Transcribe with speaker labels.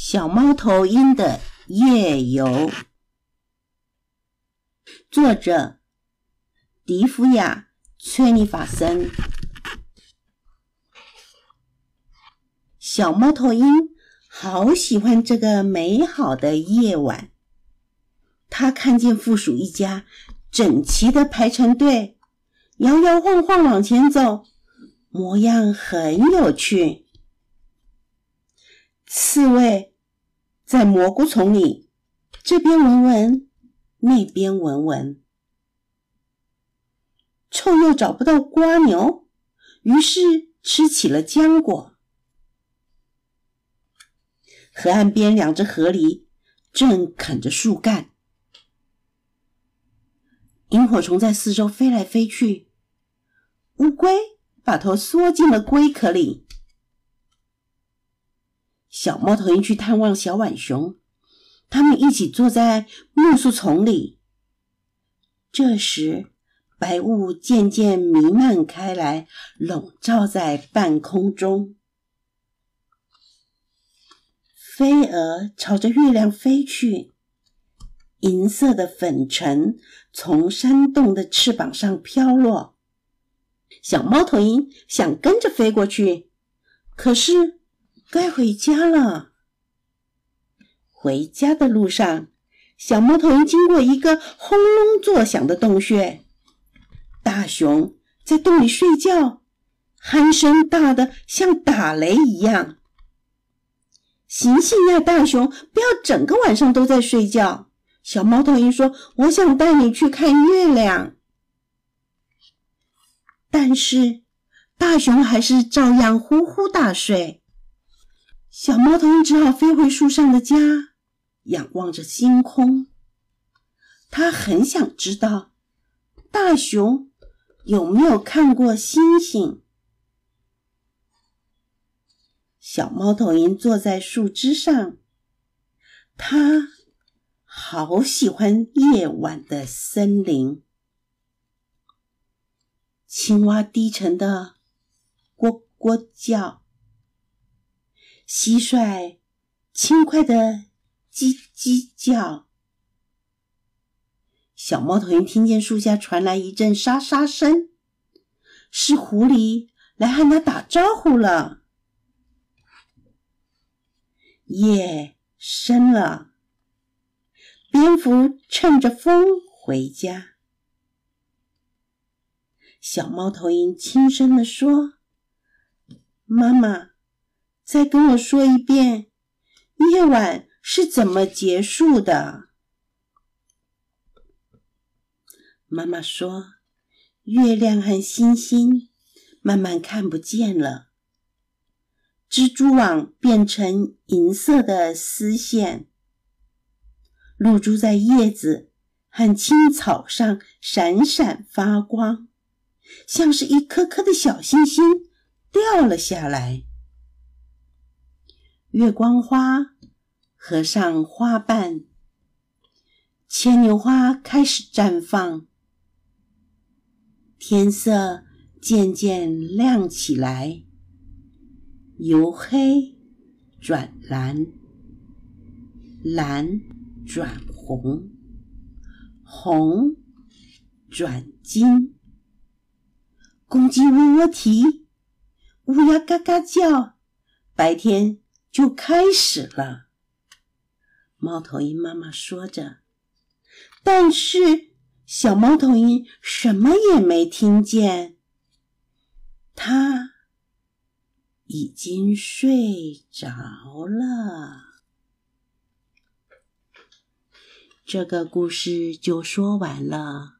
Speaker 1: 小猫头鹰的夜游，作者迪芙亚·崔尼法森。小猫头鹰好喜欢这个美好的夜晚。他看见附属一家整齐的排成队，摇摇晃晃往前走，模样很有趣。刺猬在蘑菇丛里，这边闻闻，那边闻闻，臭又找不到瓜牛，于是吃起了浆果。河岸边两只河狸正啃着树干，萤火虫在四周飞来飞去，乌龟把头缩进了龟壳里。小猫头鹰去探望小浣熊，他们一起坐在木树丛里。这时，白雾渐渐弥漫开来，笼罩在半空中。飞蛾朝着月亮飞去，银色的粉尘从山洞的翅膀上飘落。小猫头鹰想跟着飞过去，可是。该回家了。回家的路上，小猫头鹰经过一个轰隆作响的洞穴，大熊在洞里睡觉，鼾声大的像打雷一样。醒醒呀，大熊，不要整个晚上都在睡觉。小猫头鹰说：“我想带你去看月亮。”但是大熊还是照样呼呼大睡。小猫头鹰只好飞回树上的家，仰望着星空。它很想知道大熊有没有看过星星。小猫头鹰坐在树枝上，它好喜欢夜晚的森林。青蛙低沉的呱呱叫。蟋蟀轻快的叽叽叫，小猫头鹰听见树下传来一阵沙沙声，是狐狸来和它打招呼了。夜深了，蝙蝠趁着风回家。小猫头鹰轻声的说：“妈妈。”再跟我说一遍，夜晚是怎么结束的？妈妈说，月亮和星星慢慢看不见了，蜘蛛网变成银色的丝线，露珠在叶子和青草上闪闪发光，像是一颗颗的小星星掉了下来。月光花合上花瓣，牵牛花开始绽放，天色渐渐亮起来，由黑转蓝，蓝转红，红转金，公鸡喔喔啼，乌鸦嘎嘎叫，白天。就开始了。猫头鹰妈妈说着，但是小猫头鹰什么也没听见，它已经睡着了。这个故事就说完了。